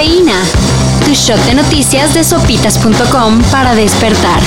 Cafeína. Tu shot de noticias de sopitas.com para despertar.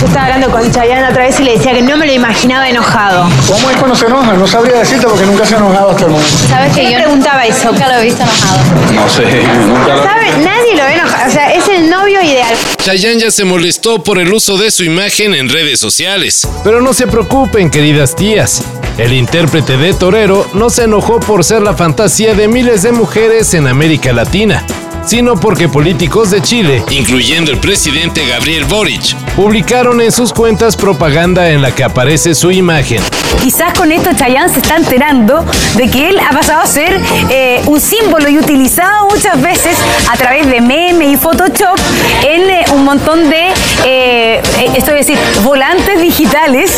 Yo estaba hablando con Chayanne otra vez y le decía que no me lo imaginaba enojado. ¿Cómo es cuando se enoja? No sabría decirte porque nunca se ha enojado hasta el momento. ¿Sabes que yo preguntaba eso? Nunca lo he visto enojado. No sé, nunca lo ¿Sabe? Nadie lo ve enojado. O sea, es el novio ideal. Chayanne ya se molestó por el uso de su imagen en redes sociales. Pero no se preocupen, queridas tías. El intérprete de Torero no se enojó por ser la fantasía de miles de mujeres en América Latina, sino porque políticos de Chile incluyendo el presidente Gabriel Boric. publicaron en sus cuentas propaganda en la que aparece su imagen. Quizás con esto Chayanne se está enterando de que él ha pasado a ser eh, un símbolo y utilizado muchas veces a través de memes y Photoshop en eh, un montón de, eh, eh, esto es decir, volantes digitales,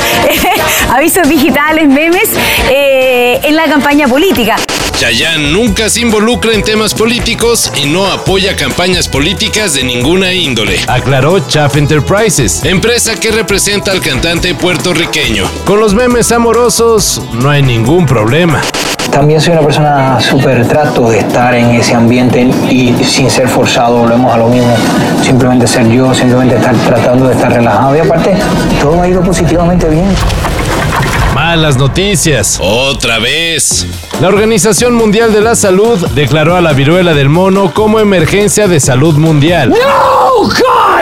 avisos digitales, memes, eh, en la campaña política. Chayanne nunca se involucra en temas políticos y no apoya campañas políticas de ninguna índole. Aclaró Chaff Enterprises. Empresa que representa al cantante puertorriqueño. Con los memes amorosos no hay ningún problema. También soy una persona súper trato de estar en ese ambiente y sin ser forzado, volvemos a lo mismo. Simplemente ser yo, simplemente estar tratando de estar relajado. Y aparte, todo ha ido positivamente bien. Malas noticias. Otra vez. La Organización Mundial de la Salud declaró a la viruela del mono como emergencia de salud mundial. ¡No,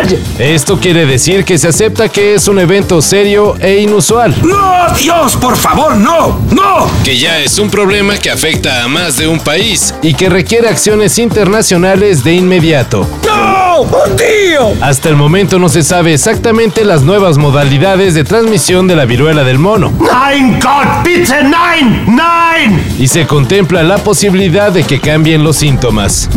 God! Esto quiere decir que se acepta que es un evento serio e inusual. ¡No, Dios, por favor, no! ¡No! Que ya es un problema que afecta a más de un país. y que requiere acciones internacionales de inmediato. ¡No! ¡Oh, tío! Hasta el momento no se sabe exactamente las nuevas modalidades de transmisión de la viruela del mono ¡Nein, Gott, bitte, nein! ¡Nein! y se contempla la posibilidad de que cambien los síntomas.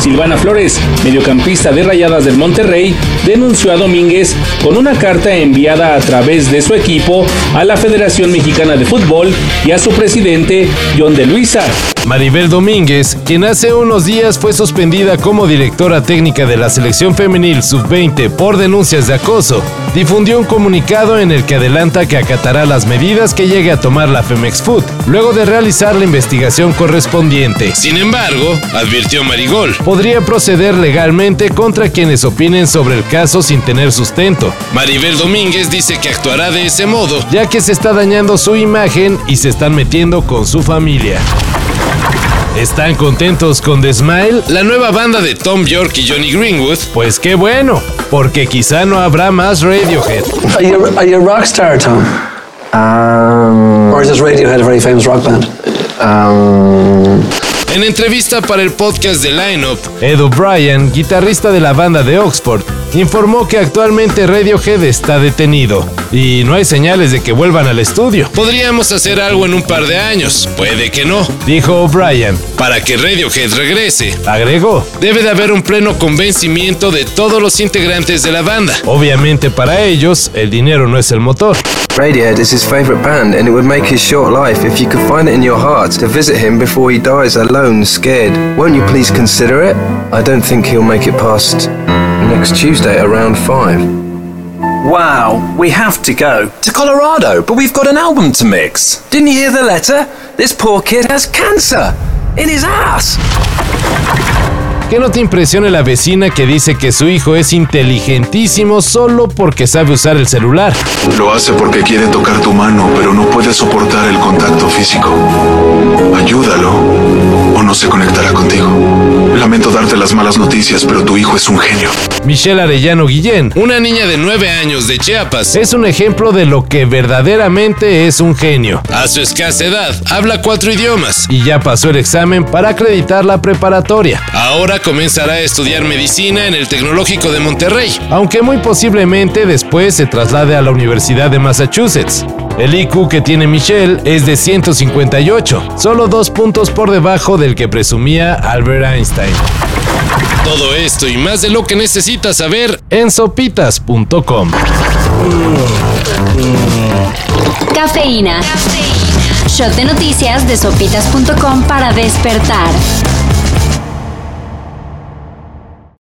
Silvana Flores, mediocampista de Rayadas del Monterrey, denunció a Domínguez con una carta enviada a través de su equipo a la Federación Mexicana de Fútbol y a su presidente, John de Luisa. Maribel Domínguez, quien hace unos días fue suspendida como directora técnica de la selección femenil sub-20 por denuncias de acoso, difundió un comunicado en el que adelanta que acatará las medidas que llegue a tomar la Femex Food, luego de realizar la investigación correspondiente. Sin embargo, advirtió Marigol, Podría proceder legalmente contra quienes opinen sobre el caso sin tener sustento, Maribel Domínguez dice que actuará de ese modo. ya que se está dañando su imagen y se están metiendo con su familia. ¿Están contentos con The Smile? La nueva banda de Tom York y Johnny Greenwood Pues qué bueno, porque quizá no habrá más Radiohead. Are you, are you a rock star, Tom? Um, or is this Radiohead a very famous rock band? Um, En entrevista para el podcast de Lineup, Ed O'Brien, guitarrista de la banda de Oxford, informó que actualmente Radiohead está detenido y no hay señales de que vuelvan al estudio, podríamos hacer algo en un par de años, puede que no. dijo O'Brien. Para que Radiohead regrese, Agregó, debe de haber un pleno convencimiento de todos los integrantes de la banda. obviamente para ellos el dinero no es el motor. Radiohead is his favourite band, and it would make his short life if you could find it in your heart to visit him before he dies alone, scared. Won't you please consider it? I don't think he'll make it past next Tuesday around 5. Wow, we have to go to Colorado, but we've got an album to mix. Didn't you hear the letter? This poor kid has cancer in his ass. Que no te impresione la vecina que dice que su hijo es inteligentísimo solo porque sabe usar el celular. Lo hace porque quiere tocar tu mano, pero no puede soportar el contacto físico. Ayúdalo o no se conectará contigo. Lamento darte las malas noticias, pero tu hijo es un genio. Michelle Arellano Guillén Una niña de 9 años de Chiapas, es un ejemplo de lo que verdaderamente es un genio. a su escasa edad, habla cuatro idiomas. Y ya pasó el examen para acreditar la preparatoria, Ahora comenzará a estudiar medicina en el Tecnológico de Monterrey. aunque muy posiblemente después se traslade a la Universidad de Massachusetts. El IQ que tiene Michelle es de 158, solo dos puntos por debajo del que presumía Albert Einstein. Todo esto y más de lo que necesitas saber En sopitas.com. Cafeína. Shot de noticias de sopitas.com para despertar.